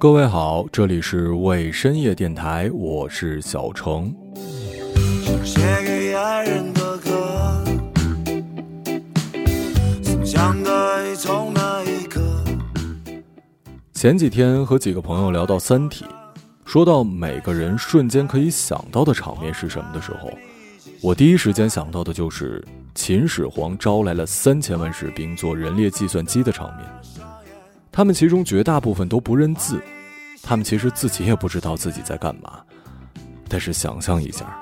各位好，这里是为深夜电台，我是小程。从那一刻前几天和几个朋友聊到《三体》，说到每个人瞬间可以想到的场面是什么的时候，我第一时间想到的就是秦始皇招来了三千万士兵做人列计算机的场面。他们其中绝大部分都不认字，他们其实自己也不知道自己在干嘛。但是想象一下，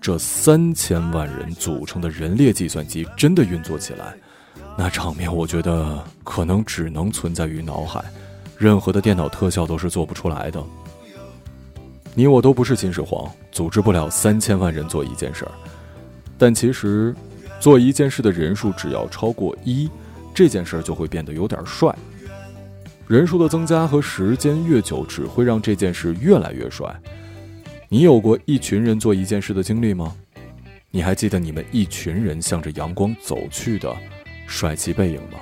这三千万人组成的人列计算机真的运作起来，那场面我觉得可能只能存在于脑海，任何的电脑特效都是做不出来的。你我都不是秦始皇，组织不了三千万人做一件事儿，但其实，做一件事的人数只要超过一，这件事儿就会变得有点帅。人数的增加和时间越久，只会让这件事越来越帅。你有过一群人做一件事的经历吗？你还记得你们一群人向着阳光走去的帅气背影吗？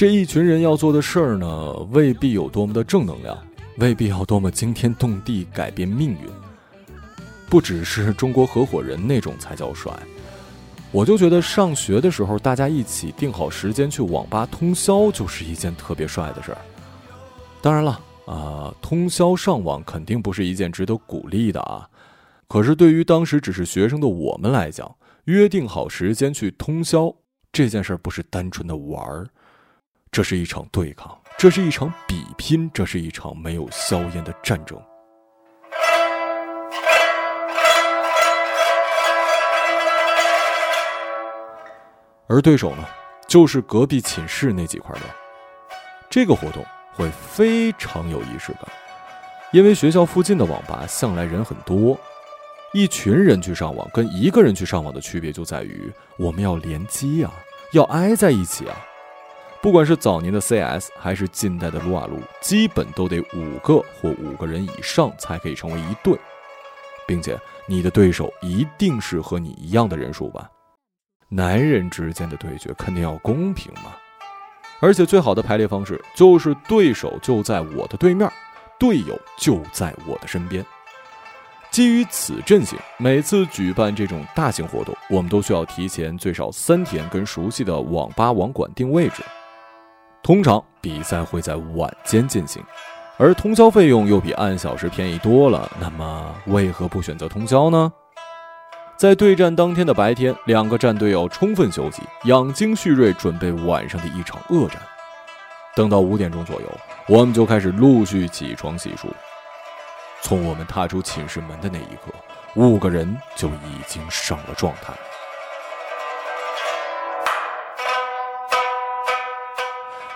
这一群人要做的事儿呢，未必有多么的正能量，未必要多么惊天动地改变命运。不只是中国合伙人那种才叫帅，我就觉得上学的时候大家一起定好时间去网吧通宵，就是一件特别帅的事儿。当然了，啊，通宵上网肯定不是一件值得鼓励的啊。可是对于当时只是学生的我们来讲，约定好时间去通宵这件事儿，不是单纯的玩儿。这是一场对抗，这是一场比拼，这是一场没有硝烟的战争。而对手呢，就是隔壁寝室那几块料。这个活动会非常有仪式感，因为学校附近的网吧向来人很多，一群人去上网跟一个人去上网的区别就在于，我们要联机啊，要挨在一起啊。不管是早年的 CS 还是近代的撸啊撸，基本都得五个或五个人以上才可以成为一队，并且你的对手一定是和你一样的人数吧？男人之间的对决肯定要公平嘛！而且最好的排列方式就是对手就在我的对面，队友就在我的身边。基于此阵型，每次举办这种大型活动，我们都需要提前最少三天跟熟悉的网吧网管定位置。通常比赛会在晚间进行，而通宵费用又比按小时便宜多了。那么为何不选择通宵呢？在对战当天的白天，两个战队要充分休息，养精蓄锐，准备晚上的一场恶战。等到五点钟左右，我们就开始陆续起床洗漱。从我们踏出寝室门的那一刻，五个人就已经上了状态。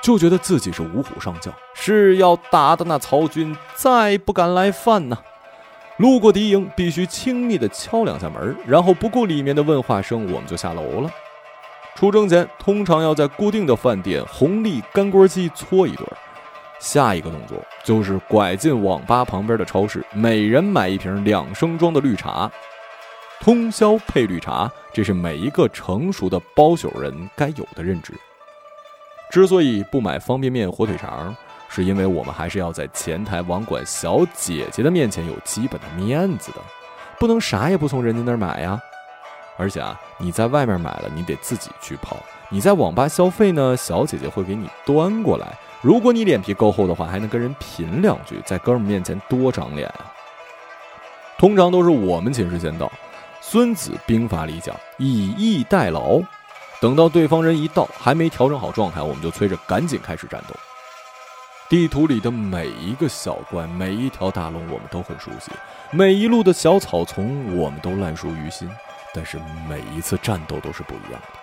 就觉得自己是五虎上将，是要打的那曹军再不敢来犯呢。路过敌营，必须轻密的敲两下门，然后不顾里面的问话声，我们就下楼了。出征前，通常要在固定的饭店红利干锅鸡搓一顿。下一个动作就是拐进网吧旁边的超市，每人买一瓶两升装的绿茶，通宵配绿茶，这是每一个成熟的包宿人该有的认知。之所以不买方便面、火腿肠，是因为我们还是要在前台网管小姐姐的面前有基本的面子的，不能啥也不从人家那儿买呀。而且啊，你在外面买了，你得自己去泡；你在网吧消费呢，小姐姐会给你端过来。如果你脸皮够厚的话，还能跟人贫两句，在哥们面前多长脸啊。通常都是我们寝室先到，《孙子兵法》里讲“以逸待劳”。等到对方人一到，还没调整好状态，我们就催着赶紧开始战斗。地图里的每一个小怪，每一条大龙，我们都很熟悉；每一路的小草丛，我们都烂熟于心。但是每一次战斗都是不一样的。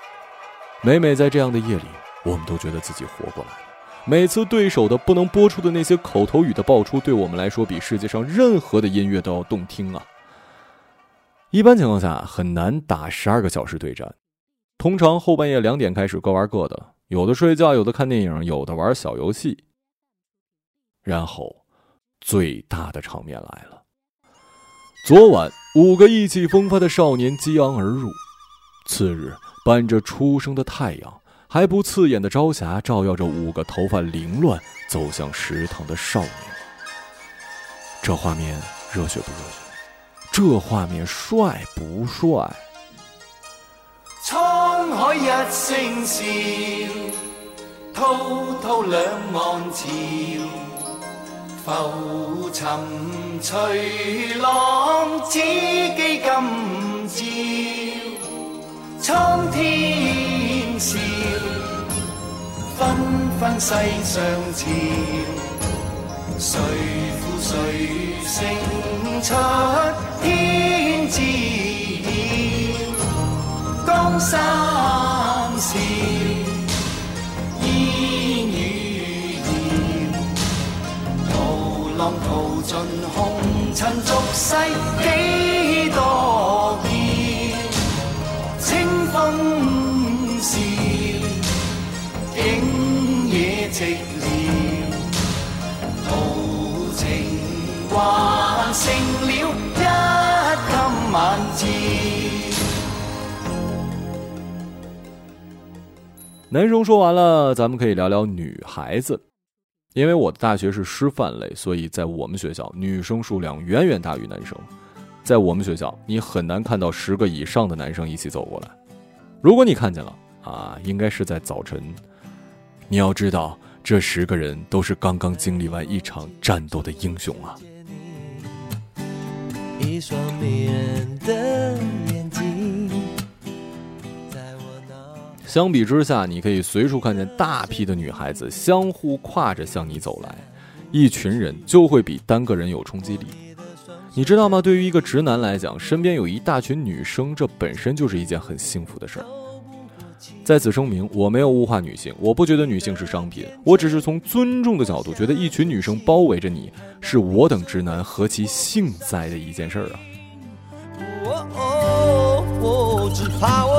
每每在这样的夜里，我们都觉得自己活过来了。每次对手的不能播出的那些口头语的爆出，对我们来说比世界上任何的音乐都要动听啊！一般情况下，很难打十二个小时对战。通常后半夜两点开始，各玩各的，有的睡觉，有的看电影，有的玩小游戏。然后，最大的场面来了。昨晚，五个意气风发的少年激昂而入。次日，伴着初升的太阳，还不刺眼的朝霞照耀着五个头发凌乱走向食堂的少年。这画面热血不热血？这画面帅不帅？一声笑，滔滔两岸潮，浮沉随浪，只记今朝。苍天笑，纷纷世上潮，谁负谁胜出天知。江山笑，烟雨遥，涛浪淘尽红尘俗世几多变，清风笑，景野寂寥，豪情还剩了一襟晚照。男生说完了，咱们可以聊聊女孩子。因为我的大学是师范类，所以在我们学校女生数量远远大于男生。在我们学校，你很难看到十个以上的男生一起走过来。如果你看见了啊，应该是在早晨。你要知道，这十个人都是刚刚经历完一场战斗的英雄啊。一双迷人的眼睛。相比之下，你可以随处看见大批的女孩子相互挎着向你走来，一群人就会比单个人有冲击力。你知道吗？对于一个直男来讲，身边有一大群女生，这本身就是一件很幸福的事儿。在此声明，我没有物化女性，我不觉得女性是商品，我只是从尊重的角度，觉得一群女生包围着你，是我等直男何其幸哉的一件事儿啊！只怕我。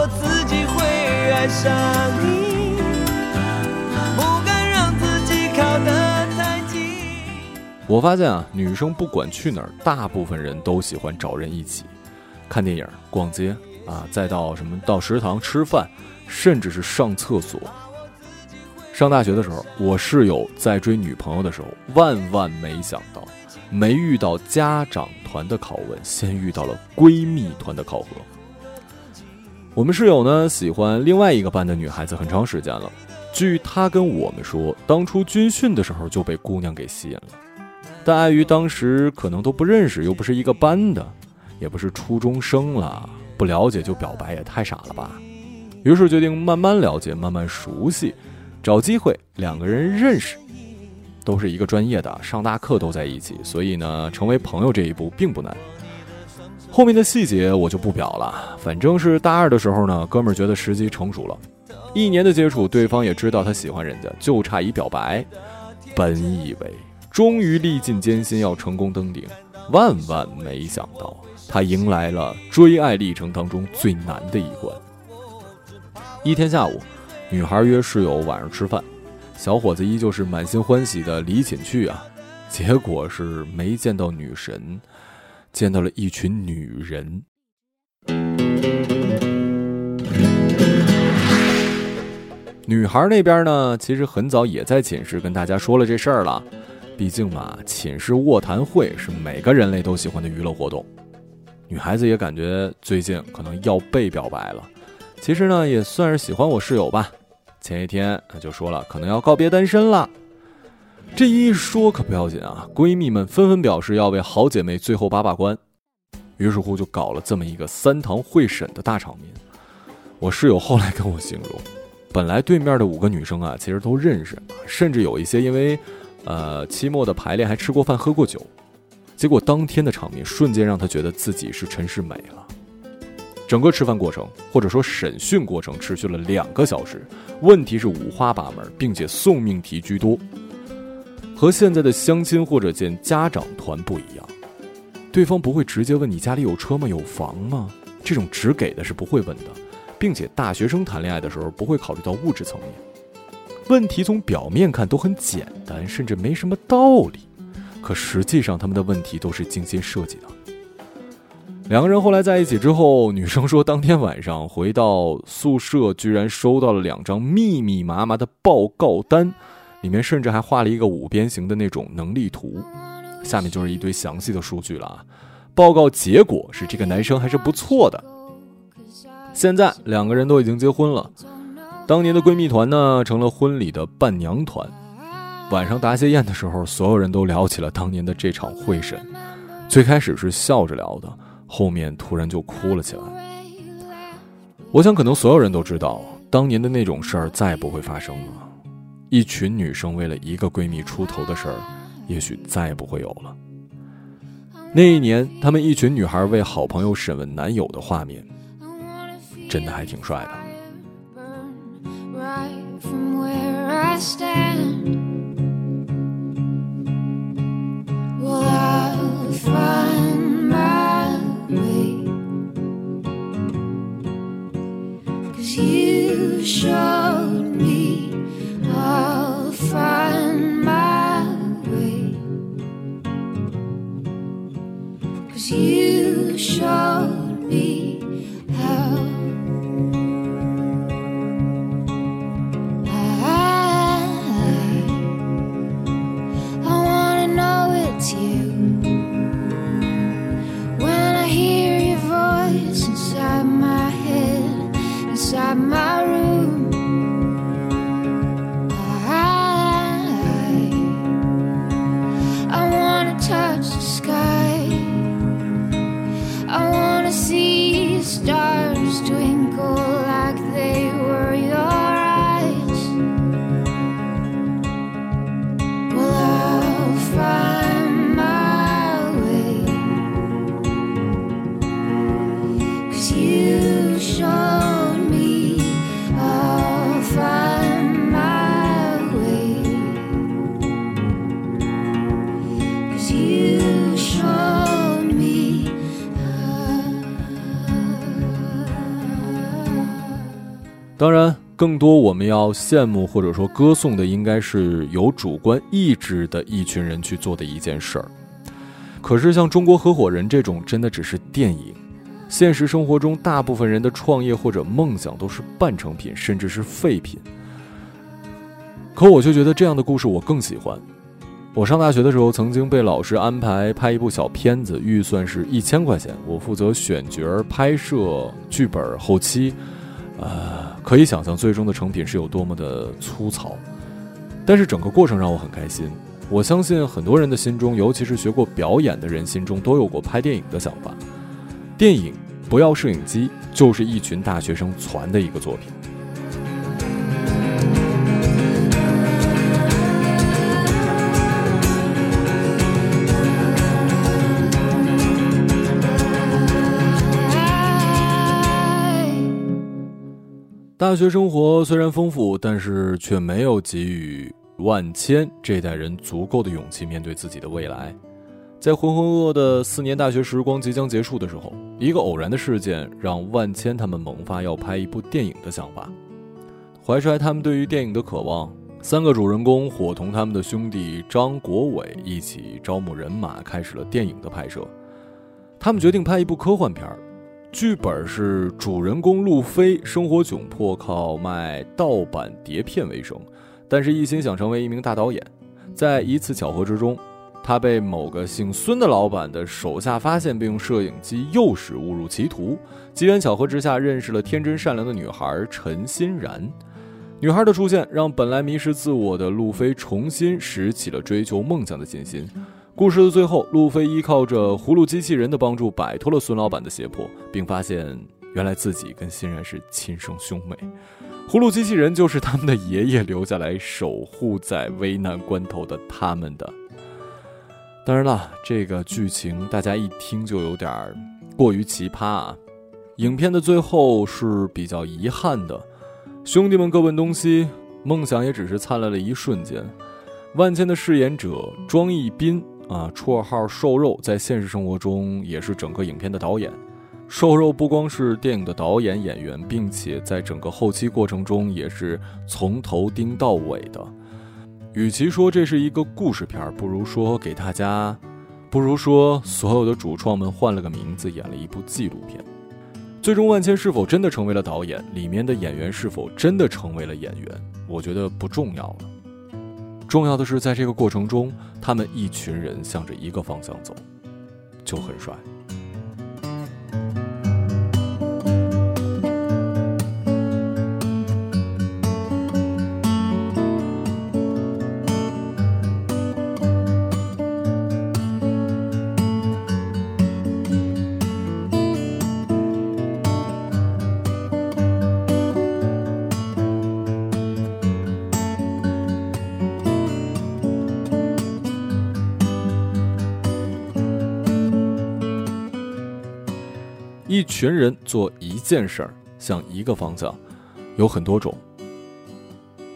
爱上你，不敢让自己靠得太近。我发现啊，女生不管去哪儿，大部分人都喜欢找人一起看电影、逛街啊，再到什么到食堂吃饭，甚至是上厕所。上大学的时候，我室友在追女朋友的时候，万万没想到，没遇到家长团的拷问，先遇到了闺蜜团的考核。我们室友呢喜欢另外一个班的女孩子很长时间了，据他跟我们说，当初军训的时候就被姑娘给吸引了，但碍于当时可能都不认识，又不是一个班的，也不是初中生了，不了解就表白也太傻了吧。于是决定慢慢了解，慢慢熟悉，找机会两个人认识，都是一个专业的，上大课都在一起，所以呢，成为朋友这一步并不难。后面的细节我就不表了，反正是大二的时候呢，哥们儿觉得时机成熟了，一年的接触，对方也知道他喜欢人家，就差一表白。本以为终于历尽艰辛要成功登顶，万万没想到，他迎来了追爱历程当中最难的一关。一天下午，女孩约室友晚上吃饭，小伙子依旧是满心欢喜的离寝去啊，结果是没见到女神。见到了一群女人。女孩那边呢，其实很早也在寝室跟大家说了这事儿了。毕竟嘛，寝室卧谈会是每个人类都喜欢的娱乐活动。女孩子也感觉最近可能要被表白了。其实呢，也算是喜欢我室友吧。前一天就说了，可能要告别单身了。这一说可不要紧啊！闺蜜们纷纷表示要为好姐妹最后把把关，于是乎就搞了这么一个三堂会审的大场面。我室友后来跟我形容，本来对面的五个女生啊，其实都认识，甚至有一些因为，呃，期末的排练还吃过饭喝过酒。结果当天的场面瞬间让她觉得自己是陈世美了。整个吃饭过程或者说审讯过程持续了两个小时，问题是五花八门，并且送命题居多。和现在的相亲或者见家长团不一样，对方不会直接问你家里有车吗？有房吗？这种只给的是不会问的，并且大学生谈恋爱的时候不会考虑到物质层面。问题从表面看都很简单，甚至没什么道理，可实际上他们的问题都是精心设计的。两个人后来在一起之后，女生说当天晚上回到宿舍，居然收到了两张密密麻麻的报告单。里面甚至还画了一个五边形的那种能力图，下面就是一堆详细的数据了啊。报告结果是这个男生还是不错的。现在两个人都已经结婚了，当年的闺蜜团呢成了婚礼的伴娘团。晚上答谢宴的时候，所有人都聊起了当年的这场会审。最开始是笑着聊的，后面突然就哭了起来。我想可能所有人都知道，当年的那种事儿再也不会发生了。一群女生为了一个闺蜜出头的事儿，也许再也不会有了。那一年，她们一群女孩为好朋友审问男友的画面，真的还挺帅的。我们要羡慕或者说歌颂的，应该是有主观意志的一群人去做的一件事儿。可是，像中国合伙人这种，真的只是电影。现实生活中，大部分人的创业或者梦想都是半成品，甚至是废品。可我却觉得这样的故事我更喜欢。我上大学的时候，曾经被老师安排拍一部小片子，预算是一千块钱，我负责选角、拍摄、剧本、后期。呃，可以想象最终的成品是有多么的粗糙，但是整个过程让我很开心。我相信很多人的心中，尤其是学过表演的人心中，都有过拍电影的想法。电影不要摄影机，就是一群大学生攒的一个作品。大学生活虽然丰富，但是却没有给予万千这代人足够的勇气面对自己的未来。在浑浑噩噩的四年大学时光即将结束的时候，一个偶然的事件让万千他们萌发要拍一部电影的想法。怀揣他们对于电影的渴望，三个主人公伙同他们的兄弟张国伟一起招募人马，开始了电影的拍摄。他们决定拍一部科幻片儿，剧本是主人公路飞生活窘迫，靠卖盗版碟片为生，但是一心想成为一名大导演。在一次巧合之中。他被某个姓孙的老板的手下发现，并用摄影机诱使误入歧途。机缘巧合之下，认识了天真善良的女孩陈欣然。女孩的出现，让本来迷失自我的路飞重新拾起了追求梦想的信心。故事的最后，路飞依靠着葫芦机器人的帮助，摆脱了孙老板的胁迫，并发现原来自己跟欣然是亲生兄妹。葫芦机器人就是他们的爷爷留下来守护在危难关头的他们的。当然了，这个剧情大家一听就有点过于奇葩啊！影片的最后是比较遗憾的，兄弟们各奔东西，梦想也只是灿烂了一瞬间。万千的饰演者庄一斌啊，绰号瘦肉，在现实生活中也是整个影片的导演。瘦肉不光是电影的导演演员，并且在整个后期过程中也是从头盯到尾的。与其说这是一个故事片不如说给大家，不如说所有的主创们换了个名字演了一部纪录片。最终，万千是否真的成为了导演？里面的演员是否真的成为了演员？我觉得不重要了。重要的是，在这个过程中，他们一群人向着一个方向走，就很帅。群人做一件事儿，向一个方向，有很多种。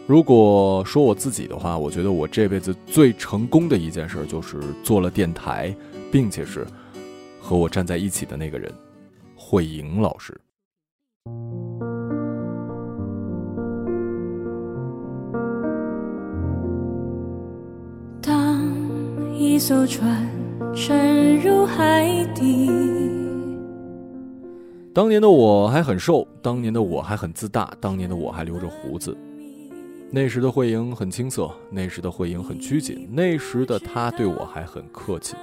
如果说我自己的话，我觉得我这辈子最成功的一件事就是做了电台，并且是和我站在一起的那个人，慧莹老师。当一艘船沉入海底。当年的我还很瘦，当年的我还很自大，当年的我还留着胡子。那时的慧莹很青涩，那时的慧莹很拘谨，那时的她对我还很客气。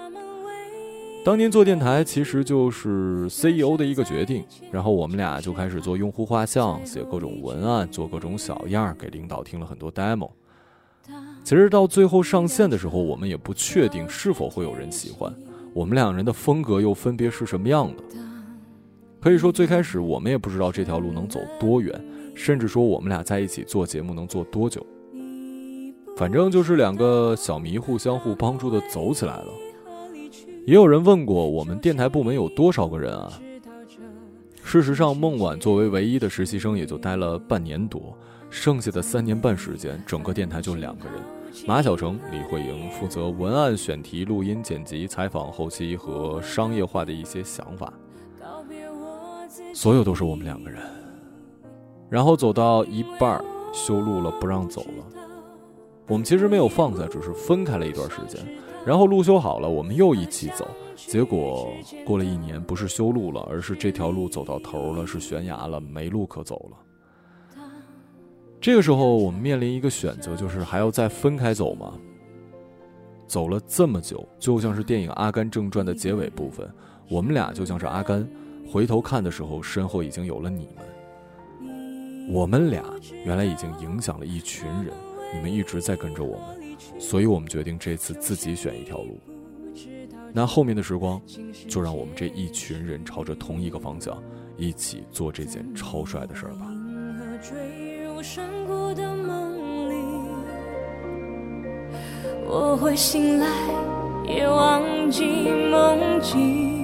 当年做电台其实就是 CEO 的一个决定，然后我们俩就开始做用户画像，写各种文案，做各种小样，给领导听了很多 demo。其实到最后上线的时候，我们也不确定是否会有人喜欢，我们两人的风格又分别是什么样的。可以说，最开始我们也不知道这条路能走多远，甚至说我们俩在一起做节目能做多久。反正就是两个小迷糊相互帮助的走起来了。也有人问过我们电台部门有多少个人啊？事实上，孟晚作为唯一的实习生也就待了半年多，剩下的三年半时间，整个电台就两个人：马小成、李慧莹负责文案、选题、录音、剪辑、采访、后期和商业化的一些想法。所有都是我们两个人，然后走到一半修路了，不让走了。我们其实没有放下，只是分开了一段时间。然后路修好了，我们又一起走。结果过了一年，不是修路了，而是这条路走到头了，是悬崖了，没路可走了。这个时候，我们面临一个选择，就是还要再分开走吗？走了这么久，就像是电影《阿甘正传》的结尾部分，我们俩就像是阿甘。回头看的时候，身后已经有了你们。我们俩原来已经影响了一群人，你们一直在跟着我们，所以我们决定这次自己选一条路。那后面的时光，就让我们这一群人朝着同一个方向，一起做这件超帅的事儿吧。我会醒来，也忘记梦境。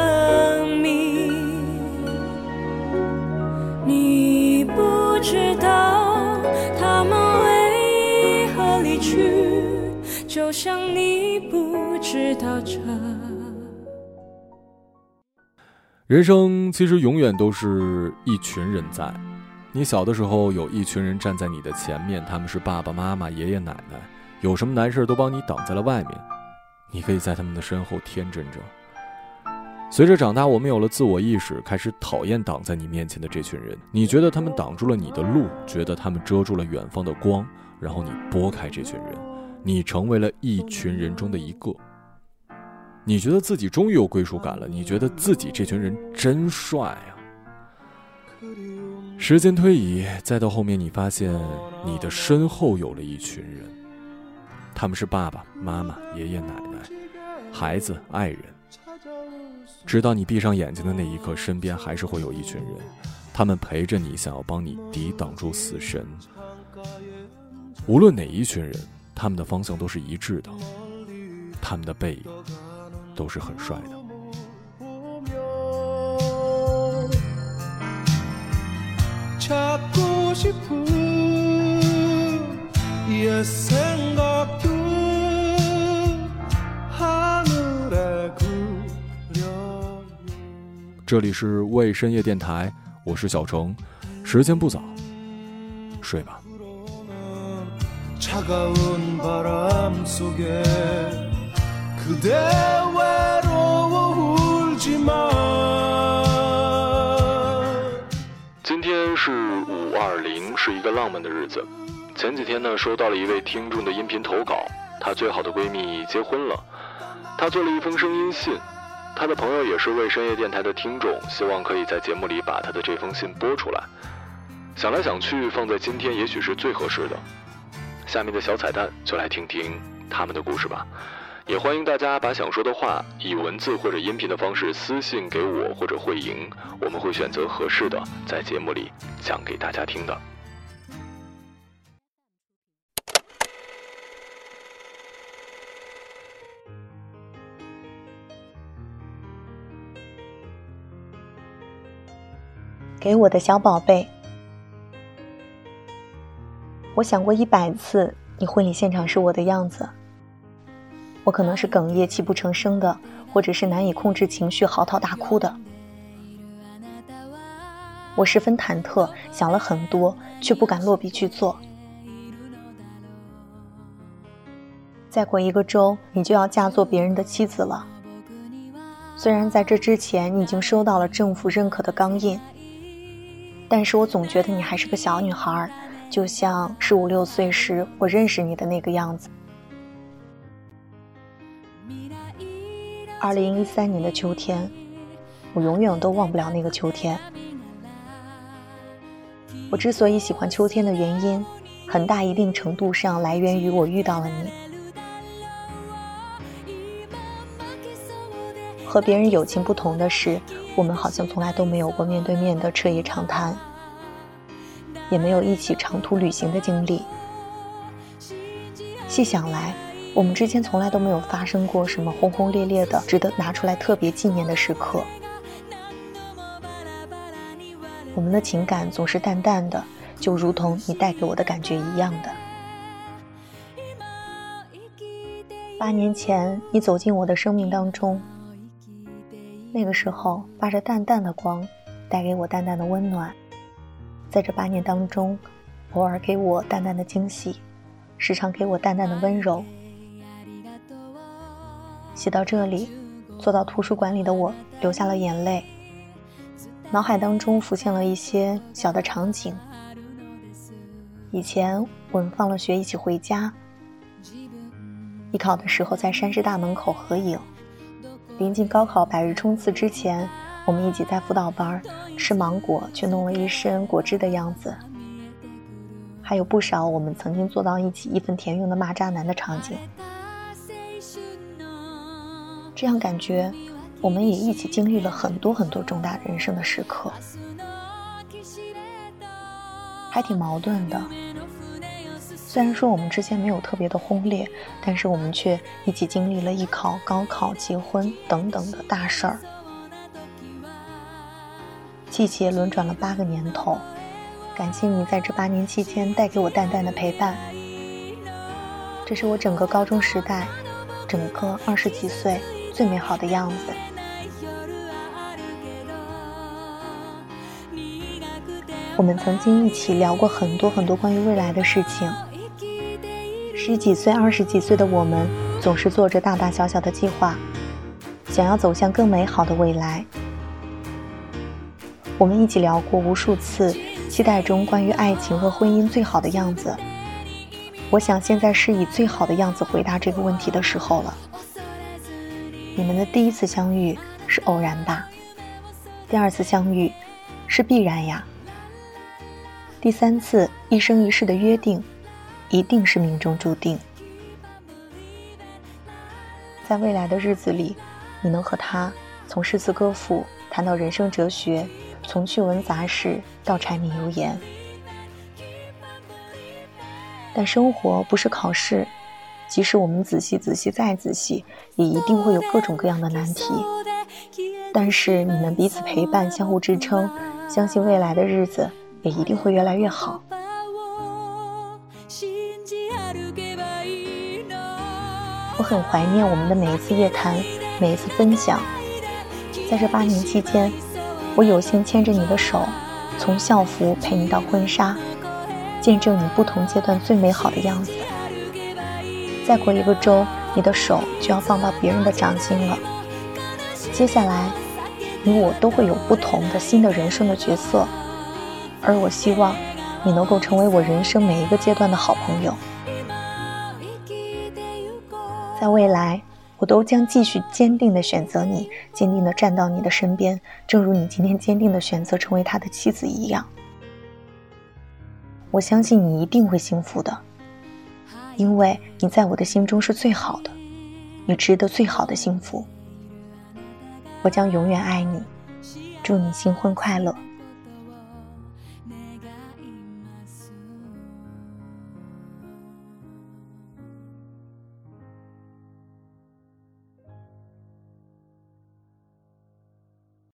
道这。人生其实永远都是一群人在。你小的时候有一群人站在你的前面，他们是爸爸妈妈、爷爷奶奶，有什么难事都帮你挡在了外面。你可以在他们的身后天真着。随着长大，我们有了自我意识，开始讨厌挡在你面前的这群人。你觉得他们挡住了你的路，觉得他们遮住了远方的光，然后你拨开这群人，你成为了一群人中的一个。你觉得自己终于有归属感了，你觉得自己这群人真帅啊。时间推移，再到后面，你发现你的身后有了一群人，他们是爸爸妈妈、爷爷奶奶、孩子、爱人。直到你闭上眼睛的那一刻，身边还是会有一群人，他们陪着你，想要帮你抵挡住死神。无论哪一群人，他们的方向都是一致的，他们的背影都是很帅的。 찾고 싶은 옛 생각도 하늘에 그려요 这里是为深夜电台，我是小程，时间不早，睡吧。 차가운 바람 속에 그대 외로워 울지마 今天是五二零，是一个浪漫的日子。前几天呢，收到了一位听众的音频投稿，她最好的闺蜜结婚了，她做了一封声音信。她的朋友也是为深夜电台的听众，希望可以在节目里把她的这封信播出来。想来想去，放在今天也许是最合适的。下面的小彩蛋，就来听听他们的故事吧。也欢迎大家把想说的话以文字或者音频的方式私信给我或者慧莹，我们会选择合适的在节目里讲给大家听的。给我的小宝贝，我想过一百次，你婚礼现场是我的样子。我可能是哽咽、泣不成声的，或者是难以控制情绪、嚎啕大哭的。我十分忐忑，想了很多，却不敢落笔去做。再过一个周，你就要嫁做别人的妻子了。虽然在这之前，你已经收到了政府认可的钢印。但是我总觉得你还是个小女孩，就像十五六岁时我认识你的那个样子。二零一三年的秋天，我永远都忘不了那个秋天。我之所以喜欢秋天的原因，很大一定程度上来源于我遇到了你。和别人友情不同的是，我们好像从来都没有过面对面的彻夜长谈，也没有一起长途旅行的经历。细想来，我们之间从来都没有发生过什么轰轰烈烈的、值得拿出来特别纪念的时刻。我们的情感总是淡淡的，就如同你带给我的感觉一样的。八年前，你走进我的生命当中。那个时候发着淡淡的光，带给我淡淡的温暖。在这八年当中，偶尔给我淡淡的惊喜，时常给我淡淡的温柔。写到这里，坐到图书馆里的我流下了眼泪。脑海当中浮现了一些小的场景。以前我们放了学一起回家，艺考的时候在山师大门口合影。临近高考百日冲刺之前，我们一起在辅导班吃芒果，却弄了一身果汁的样子。还有不少我们曾经坐到一起义愤填膺的骂渣男的场景。这样感觉，我们也一起经历了很多很多重大人生的时刻，还挺矛盾的。虽然说我们之间没有特别的轰烈，但是我们却一起经历了艺考、高考、结婚等等的大事儿。季节轮转了八个年头，感谢你在这八年期间带给我淡淡的陪伴。这是我整个高中时代，整个二十几岁最美好的样子。我们曾经一起聊过很多很多关于未来的事情。十几岁、二十几岁的我们，总是做着大大小小的计划，想要走向更美好的未来。我们一起聊过无数次，期待中关于爱情和婚姻最好的样子。我想现在是以最好的样子回答这个问题的时候了。你们的第一次相遇是偶然吧？第二次相遇是必然呀。第三次一生一世的约定。一定是命中注定，在未来的日子里，你能和他从诗词歌赋谈到人生哲学，从趣闻杂事到柴米油盐。但生活不是考试，即使我们仔细、仔细再仔细，也一定会有各种各样的难题。但是你们彼此陪伴，相互支撑，相信未来的日子也一定会越来越好。我很怀念我们的每一次夜谈，每一次分享。在这八年期间，我有幸牵着你的手，从校服陪你到婚纱，见证你不同阶段最美好的样子。再过一个周，你的手就要放到别人的掌心了。接下来，你我都会有不同的新的人生的角色，而我希望你能够成为我人生每一个阶段的好朋友。在未来，我都将继续坚定的选择你，坚定的站到你的身边，正如你今天坚定的选择成为他的妻子一样。我相信你一定会幸福的，因为你在我的心中是最好的，你值得最好的幸福。我将永远爱你，祝你新婚快乐。